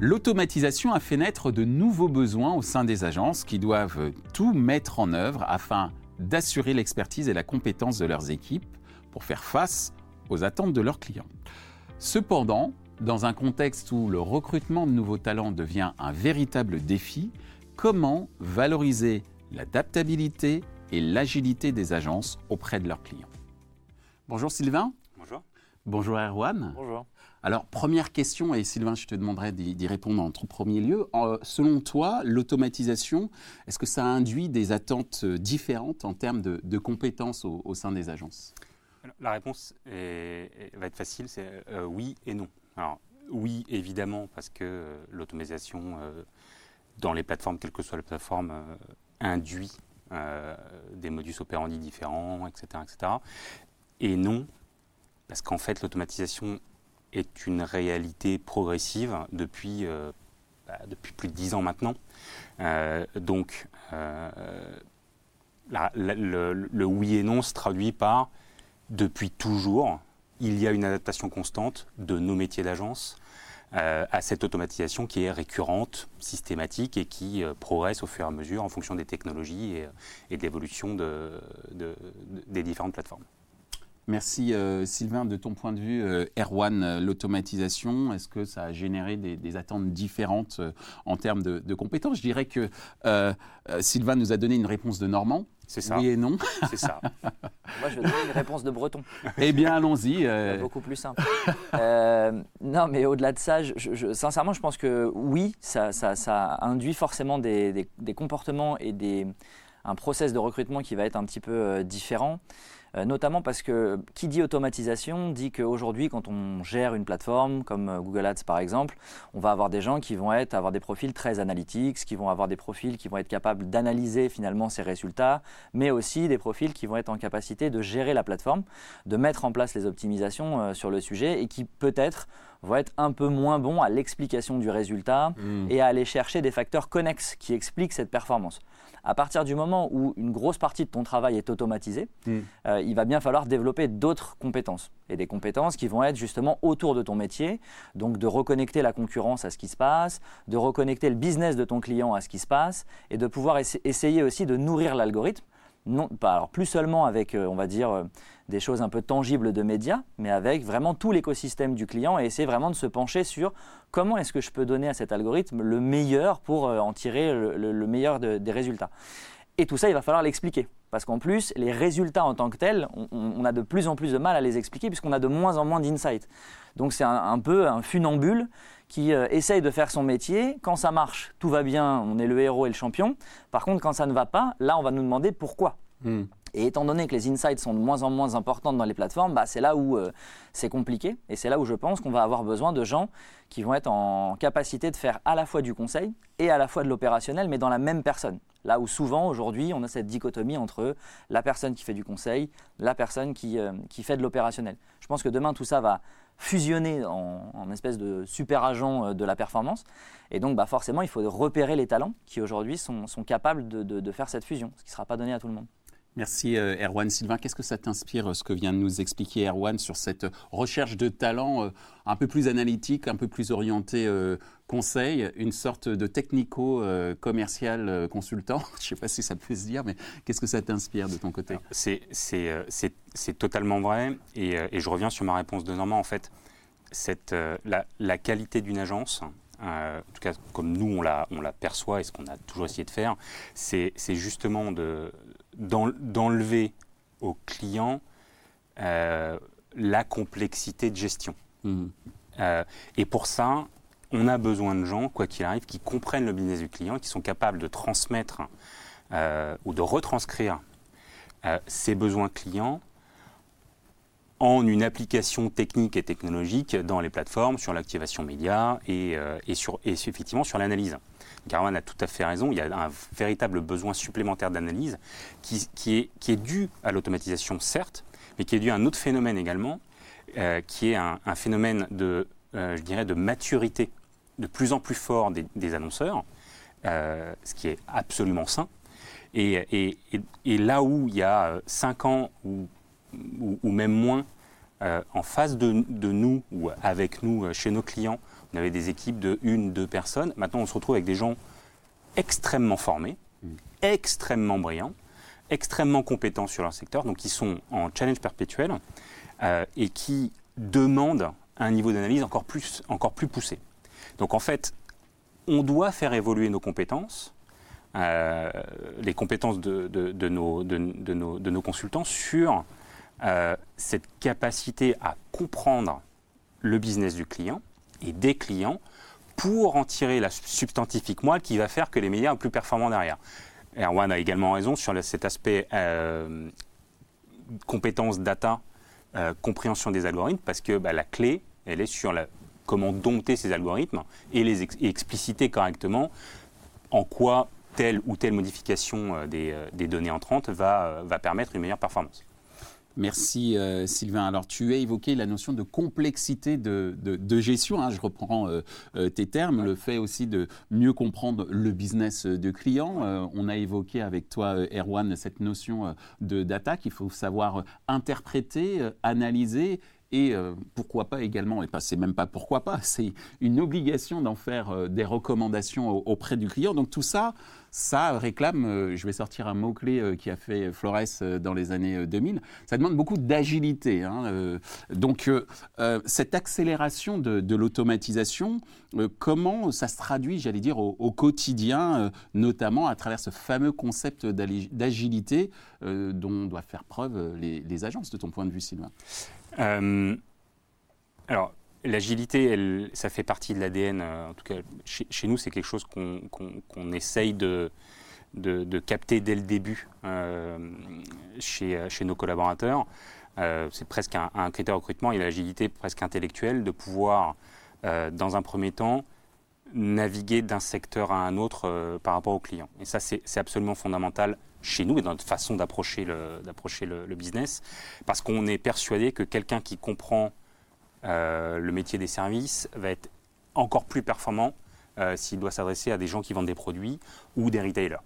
L'automatisation a fait naître de nouveaux besoins au sein des agences qui doivent tout mettre en œuvre afin d'assurer l'expertise et la compétence de leurs équipes pour faire face aux attentes de leurs clients. Cependant, dans un contexte où le recrutement de nouveaux talents devient un véritable défi, comment valoriser l'adaptabilité et l'agilité des agences auprès de leurs clients? Bonjour Sylvain. Bonjour. Erwan. Bonjour. Alors, première question, et Sylvain, je te demanderai d'y répondre en tout premier lieu. selon toi, l'automatisation, est-ce que ça induit des attentes euh, différentes en termes de, compétences au, sein des agences? La réponse va être facile, c'est euh, oui et non. Alors, oui, évidemment, parce que euh, l'automatisation dans les plateformes, quelle que soit la plateforme, induit des modus operandi différents, etc., etc. Et non, parce qu'en fait, l'automatisation est une réalité progressive depuis, euh, bah, plus de dix ans maintenant. Euh, donc, euh, le, oui et non se traduit par depuis toujours, il y a une adaptation constante de nos métiers d'agence à cette automatisation qui est récurrente, systématique et qui progresse au fur et à mesure en fonction des technologies et, de l'évolution de, des différentes plateformes. Merci euh, Sylvain. De ton point de vue, euh, Erwan, euh, l'automatisation, est-ce que ça a généré des, attentes différentes en termes de, compétences? Je dirais que Sylvain nous a donné une réponse de Normand. C'est ça. Oui et non. C'est ça. Moi, je vais donner une réponse de Breton. Eh bien, allons-y. Beaucoup plus simple. non, mais au-delà de ça, je, sincèrement, je pense que oui, ça, induit forcément des, des comportements et des, un process de recrutement qui va être un petit peu différent. Euh, notamment parce que qui dit automatisation dit qu'aujourd'hui, quand on gère une plateforme comme euh, Google Ads par exemple, on va avoir des gens qui vont être, avoir des profils très analytiques, qui vont avoir des profils qui vont être capables d'analyser finalement ces résultats, mais aussi des profils qui vont être en capacité de gérer la plateforme, de mettre en place les optimisations euh, sur le sujet et qui peut-être vont être un peu moins bons à l'explication du résultat mmh. et à aller chercher des facteurs connexes qui expliquent cette performance. À partir du moment où une grosse partie de ton travail est automatisée, mmh il va bien falloir développer d'autres compétences. Et des compétences qui vont être justement autour de ton métier, donc de reconnecter la concurrence à ce qui se passe, de reconnecter le business de ton client à ce qui se passe, et de pouvoir essayer aussi de nourrir l'algorithme. Non, alors plus seulement avec, euh, on va dire, euh, des choses un peu tangibles de médias, mais avec vraiment tout l'écosystème du client et essayer vraiment de se pencher sur comment est-ce que je peux donner à cet algorithme le meilleur pour euh, en tirer le, meilleur des résultats. Et tout ça, il va falloir l'expliquer. Parce qu'en plus, les résultats en tant que tels, on, a de plus en plus de mal à les expliquer puisqu'on a de moins en moins d'insights. Donc c'est un, peu un funambule qui euh, essaye de faire son métier. Quand ça marche, tout va bien, on est le héros et le champion. Par contre, quand ça ne va pas, là, on va nous demander pourquoi. Hmm. Et étant donné que les insights sont de moins en moins importantes dans les plateformes, bah, c'est là où euh, c'est compliqué. Et c'est là où je pense qu'on va avoir besoin de gens qui vont être en capacité de faire à la fois du conseil et à la fois de l'opérationnel, mais dans la même personne. Là où souvent, aujourd'hui, on a cette dichotomie entre la personne qui fait du conseil, la personne qui, euh, fait de l'opérationnel. Je pense que demain, tout ça va fusionner en, en espèce de super agent euh, de la performance. Et donc, bah, forcément, il faut repérer les talents qui aujourd'hui sont, capables de faire cette fusion, ce qui ne sera pas donné à tout le monde. Merci euh, Erwan. Sylvain, qu'est-ce que ça t'inspire ce que vient de nous expliquer Erwan sur cette recherche de talent euh, un peu plus analytique, un peu plus orienté euh, conseil, une sorte de technico-commercial consultant? Je ne sais pas si ça peut se dire, mais qu'est-ce que ça t'inspire de ton côté? C'est totalement vrai et, je reviens sur ma réponse de Normand. En fait, cette, la, qualité d'une agence, en tout cas comme nous on la perçoit et ce qu'on a toujours essayé de faire, c'est justement de, d'enlever au client euh, la complexité de gestion. Mmh. Euh, et pour ça, on a besoin de gens, quoi qu'il arrive, qui comprennent le business du client, qui sont capables de transmettre euh, ou de retranscrire ses besoins clients en une application technique et technologique dans les plateformes, sur l'activation média et, et, sur, effectivement sur l'analyse. Garwan a tout à fait raison, il y a un véritable besoin supplémentaire d'analyse qui, est, qui est dû à l'automatisation, certes, mais qui est dû à un autre phénomène également, euh, qui est un, phénomène de, euh, je dirais, de maturité de plus en plus fort des, annonceurs, euh, ce qui est absolument sain. Et, là où il y a 5 ans ou, ou, même moins, en face de, de, nous ou avec nous, chez nos clients, on avait des équipes de une, deux personnes. Maintenant, on se retrouve avec des gens extrêmement formés, mm. extrêmement brillants, extrêmement compétents sur leur secteur, donc qui sont en challenge perpétuel euh, et qui demandent un niveau d'analyse encore plus, encore plus poussé. Donc en fait, on doit faire évoluer nos compétences, euh, les compétences de, nos, de, nos, consultants sur euh, cette capacité à comprendre le business du client et des clients pour en tirer la substantifique moelle qui va faire que les médias sont plus performants derrière. Erwan a également raison sur cet aspect euh, compétences data, euh, compréhension des algorithmes, parce que bah, la clé, elle est sur comment dompter ces algorithmes et les expliciter correctement en quoi telle ou telle modification euh, des, données entrantes va permettre une meilleure performance. Merci euh, Sylvain. Alors tu as évoqué la notion de complexité de, gestion, hein. je reprends euh, euh, tes termes, le fait aussi de mieux comprendre le business de client. on a évoqué avec toi Erwan cette notion de data qu'il faut savoir interpréter, analyser et pourquoi pas également, et pas c'est même pas pourquoi pas, c'est une obligation d'en faire des recommandations auprès du client. Donc tout ça, ça réclame, euh, je vais sortir un mot-clé euh, qui a fait Flores euh, dans les années 2000, ça demande beaucoup d'agilité. Hein, donc cette accélération de, l'automatisation, comment ça se traduit, j'allais dire, au, quotidien, notamment à travers ce fameux concept d'agilité dont doivent faire preuve les, les, agences, de ton point de vue, Sylvain? Alors, L'agilité, ça fait partie de l'ADN. Euh, en tout cas, chez, nous, c'est quelque chose qu'on essaye de, capter dès le début euh, chez, nos collaborateurs. Euh, c'est presque un, critère de recrutement et l'agilité presque intellectuelle de pouvoir, dans un premier temps, naviguer d'un secteur à un autre par rapport aux clients. Et ça, c'est absolument fondamental chez nous et dans notre façon d'approcher le, business, parce qu'on est persuadé que quelqu'un qui comprend euh, le métier des services va être encore plus performant euh, s'il doit s'adresser à des gens qui vendent des produits ou des retailers.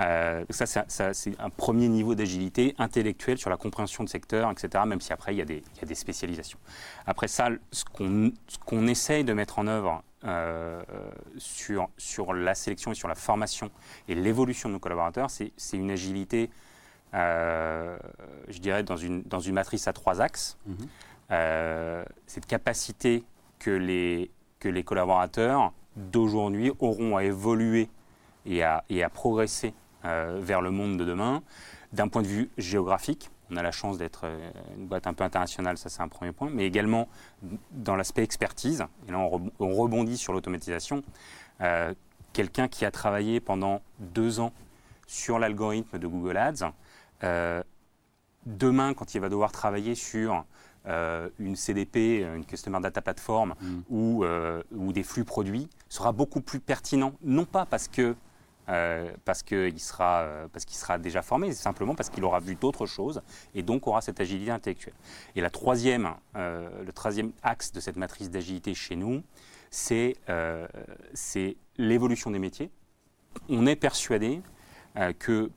Euh, ça, c'est un premier niveau d'agilité intellectuelle sur la compréhension de secteur, etc., même si après, il y a des, il y a des spécialisations. Après ça, ce qu'on qu'on essaye de mettre en œuvre sur, sur la sélection et sur la formation et l'évolution de nos collaborateurs, c'est une agilité, je dirais, dans une, dans une matrice à trois axes. Mhm. Euh, cette capacité que les, que les collaborateurs d'aujourd'hui auront à évoluer et à, et à progresser euh, vers le monde de demain. D'un point de vue géographique, on a la chance d'être euh, une boîte un peu internationale, ça c'est un premier point, mais également dans l'aspect expertise, et là on, rebondit sur l'automatisation, quelqu'un qui a travaillé pendant deux ans sur l'algorithme de Google Ads, demain quand il va devoir travailler sur euh, une CDP, une Customer Data Platform mm. ou, euh, ou, des flux produits sera beaucoup plus pertinent, non pas parce que euh, parce qu'il sera, parce qu'il sera déjà formé, simplement parce qu'il aura vu d'autres choses et donc aura cette agilité intellectuelle. Et la troisième, le troisième axe de cette matrice d'agilité chez nous, c'est l'évolution des métiers. On est persuadé que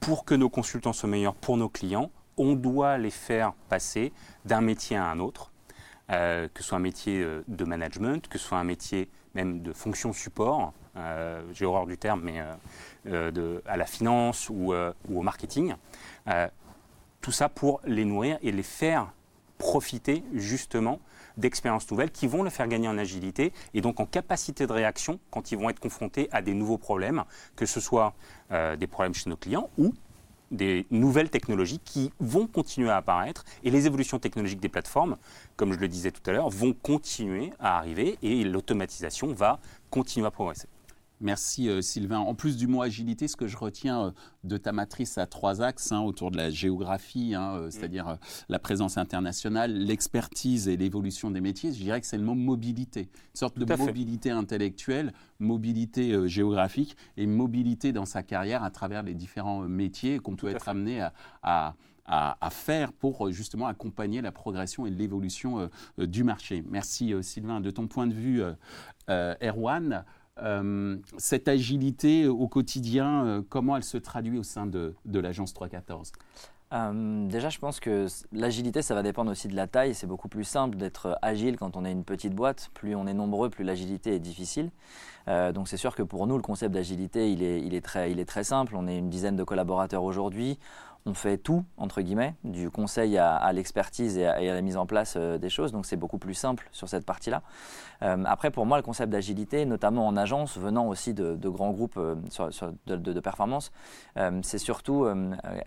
pour que nos consultants soient meilleurs pour nos clients, on doit les faire passer d'un métier à un autre, euh, que ce soit un métier euh, de management, que ce soit un métier même de fonction support, euh, j'ai horreur du terme, mais à la finance ou, au marketing. tout ça pour les nourrir et les faire profiter justement d'expériences nouvelles qui vont les faire gagner en agilité et donc en capacité de réaction quand ils vont être confrontés à des nouveaux problèmes, que ce soit des problèmes chez nos clients ou des nouvelles technologies qui vont continuer à apparaître et les évolutions technologiques des plateformes, comme je le disais tout à l'heure, vont continuer à arriver et l'automatisation va continuer à progresser. Merci euh, Sylvain. En plus du mot agilité, ce que je retiens euh, de ta matrice à trois axes hein, autour de la géographie, hein, euh, c'est-à-dire la présence internationale, l'expertise et l'évolution des métiers, je dirais que c'est le mot mobilité. Une sorte de mobilité intellectuelle, mobilité géographique et mobilité dans sa carrière à travers les différents métiers qu'on peut être amené à, faire pour justement accompagner la progression et l'évolution du marché. Merci Sylvain. De ton point de vue, Erwan, euh, cette agilité au quotidien, euh, comment elle se traduit au sein de, l'agence 314 euh, déjà, je pense que l'agilité, ça va dépendre aussi de la taille. C'est beaucoup plus simple d'être agile quand on est une petite boîte. Plus on est nombreux, plus l'agilité est difficile. Donc c'est sûr que pour nous, le concept d'agilité, il est, il, est il est très simple. On est une dizaine de collaborateurs aujourd'hui on fait tout, entre guillemets, du conseil à, l'expertise et, à la mise en place euh, des choses. Donc c'est beaucoup plus simple sur cette partie-là. Euh, après, pour moi, le concept d'agilité, notamment en agence, venant aussi de, grands groupes euh, de, performance, c'est surtout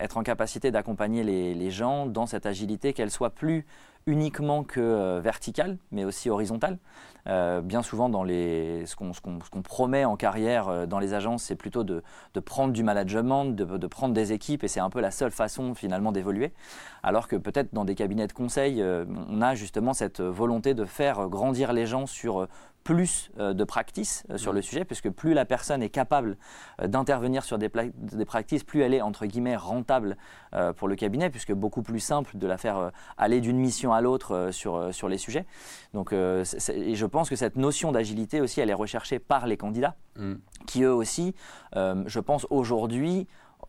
être en capacité d'accompagner les, les, gens dans cette agilité, qu'elle soit plus uniquement que euh, verticale, mais aussi horizontale. Euh, bien souvent, ce qu'on promet en carrière euh, dans les agences, c'est plutôt de, prendre du management, de, prendre des équipes, et c'est un peu la seule façon finalement d'évoluer. Alors que peut-être dans des cabinets de conseil, on a justement cette volonté de faire grandir les gens sur plus euh, de practice euh, sur le sujet, puisque plus la personne est capable euh, d'intervenir sur des, des practices, plus elle est entre guillemets rentable pour le cabinet, puisque beaucoup plus simple de la faire aller d'une mission à l'autre sur, sur les sujets. Donc, et je pense que cette notion d'agilité aussi, elle est recherchée par les candidats, mm. qui eux aussi, je pense aujourd'hui,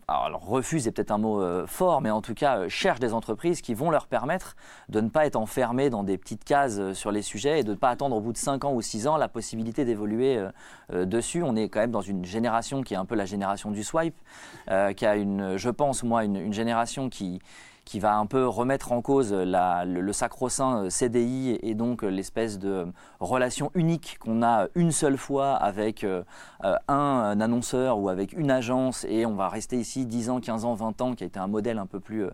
alors, refuse est peut-être un mot euh, fort, mais en tout cas euh, cherche des entreprises qui vont leur permettre de ne pas être enfermés dans des petites cases euh, sur les sujets et de ne pas attendre au bout de 5 ans ou 6 ans la possibilité d'évoluer dessus. On est quand même dans une génération qui est un peu la génération du swipe, qui a une, je pense moi, une génération qui qui va un peu remettre en cause le, sacro-saint euh, CDI et donc euh, l'espèce de euh, relation unique qu'on a une seule fois avec un, annonceur ou avec une agence et on va rester ici 10 ans, 15 ans, 20 ans, qui a été un modèle un peu plus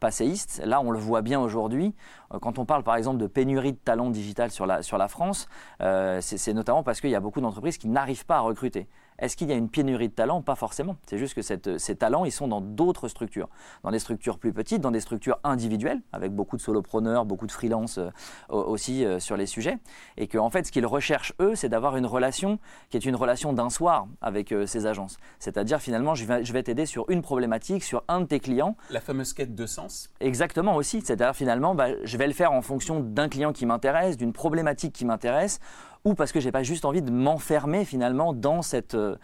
passéiste. Là, on le voit bien aujourd'hui. Quand on parle par exemple de pénurie de talent digital sur la, sur la France, c'est notamment parce qu'il y a beaucoup d'entreprises qui n'arrivent pas à recruter. Est-ce qu'il y a une pénurie de talents Pas forcément. C'est juste que ces talents, ils sont dans d'autres structures. Dans des structures plus petites, dans des structures individuelles, avec beaucoup de solopreneurs, beaucoup de freelance euh, aussi euh, sur les sujets. Et qu'en en fait, ce qu'ils recherchent, eux, c'est d'avoir une relation qui est une relation d'un soir avec euh, ces agences. C'est-à-dire, finalement, je vais, je vais t'aider sur une problématique, sur un de tes clients. La fameuse quête de sens Exactement aussi. C'est-à-dire, finalement, bah, je vais le faire en fonction d'un client qui m'intéresse, d'une problématique qui m'intéresse ou parce que j'ai pas juste envie de m'enfermer finalement dans, cette, euh,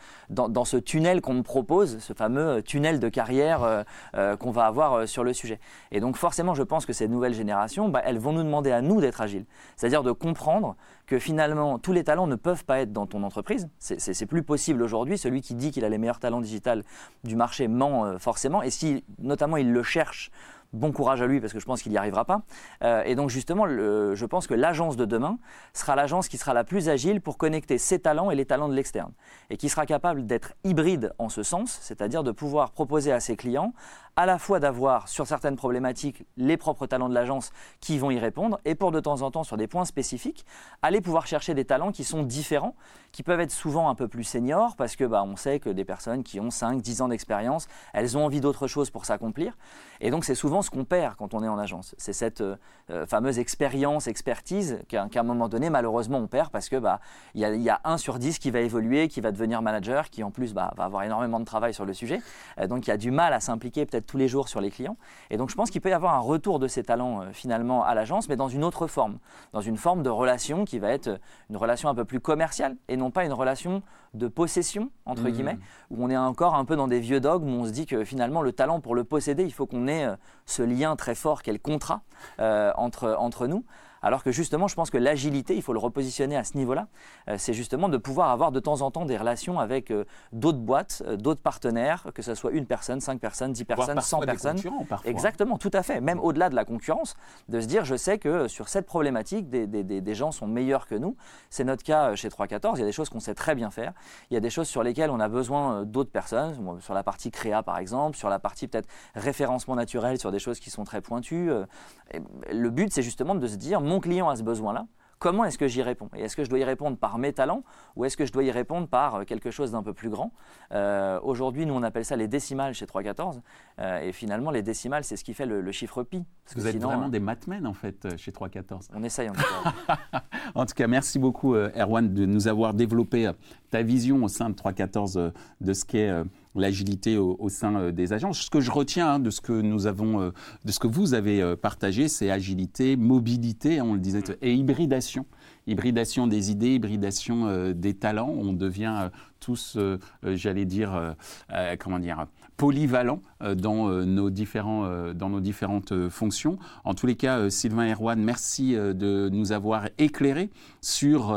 ce tunnel qu'on me propose, ce fameux euh, tunnel de carrière euh, qu'on va avoir sur le sujet. Et donc forcément, je pense que ces nouvelles générations, bah, elles vont nous demander à nous d'être agiles, c'est-à-dire de comprendre que finalement tous les talents ne peuvent pas être dans ton entreprise. C'est plus possible aujourd'hui. Celui qui dit qu'il a les meilleurs talents digital du marché ment forcément. Et si notamment il le cherche bon courage à lui parce que je pense qu'il n'y arrivera pas. Euh, et donc justement, je pense que l'agence de demain sera l'agence qui sera la plus agile pour connecter ses talents et les talents de l'externe. Et qui sera capable d'être hybride en ce sens, c'est-à-dire de pouvoir proposer à ses clients à la fois d'avoir sur certaines problématiques les propres talents de l'agence qui vont y répondre et pour de temps en temps sur des points spécifiques, aller pouvoir chercher des talents qui sont différents, qui peuvent être souvent un peu plus seniors parce que bah, on sait que des personnes qui ont 5, 10 ans d'expérience, elles ont envie d'autre chose pour s'accomplir. Et donc c'est souvent ce qu'on perd quand on est en agence. C'est cette euh, euh, fameuse expérience, expertise qu'à un moment donné, malheureusement, on perd parce que bah il y, a un sur 10 qui va évoluer, qui va devenir manager, qui en plus bah, va avoir énormément de travail sur le sujet. Euh, donc il y a du mal à s'impliquer peut-être tous les jours sur les clients. Et donc je pense qu'il peut y avoir un retour de ces talents euh, finalement à l'agence, mais dans une autre forme, dans une forme de relation qui va être euh, une relation un peu plus commerciale et non pas une relation de possession, entre mmh. guillemets, où on est encore un peu dans des vieux dogmes où on se dit que finalement le talent pour le posséder, il faut qu'on ait euh, ce lien très fort qu'est le contrat entre, entre nous. Alors que justement, je pense que l'agilité, il faut le repositionner à ce niveau-là, euh, c'est justement de pouvoir avoir de temps en temps des relations avec euh, d'autres boîtes, euh, d'autres partenaires, que ce soit une personne, cinq personnes, dix personnes, cent personnes. Parfois. Exactement, tout à fait. Même au-delà de la concurrence, de se dire, je sais que sur cette problématique, des, gens sont meilleurs que nous. C'est notre cas chez 314. Il y a des choses qu'on sait très bien faire. Il y a des choses sur lesquelles on a besoin d'autres personnes, sur la partie créa par exemple, sur la partie peut-être référencement naturel, sur des choses qui sont très pointues. Le but, c'est justement de se dire, mon client a ce besoin-là, comment est-ce que j'y réponds? Et est-ce que je dois y répondre par mes talents ou est-ce que je dois y répondre par euh, quelque chose d'un peu plus grand? Euh, Aujourd'hui, nous, on appelle ça les décimales chez 314. Euh, et finalement, les décimales, c'est ce qui fait le, chiffre pi. Parce Vous êtes vraiment des mathmen, en fait, chez 314. On essaye, en tout cas. en tout cas, merci beaucoup, Erwan, de nous avoir développé ta vision au sein de 314 de ce qu'est l'agilité au, sein euh, des agences. Ce que je retiens hein, de ce que nous avons, euh, de ce que vous avez euh, partagé, c'est agilité, mobilité, on le disait, et hybridation. hybridation des idées, hybridation des talents. On devient tous, j'allais dire, comment dire, polyvalents dans, nos différents, dans nos différentes fonctions. En tous les cas, Sylvain Erwan, merci de nous avoir éclairés sur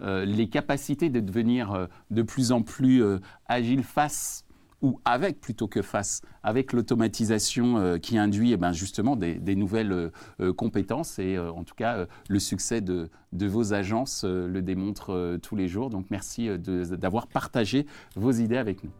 les capacités de devenir de plus en plus agile face ou avec plutôt que face, avec l'automatisation euh, qui induit eh ben, justement des, nouvelles euh, euh, compétences. Et en tout cas, le succès de, de vos agences le démontre tous les jours. Donc merci d'avoir partagé vos idées avec nous.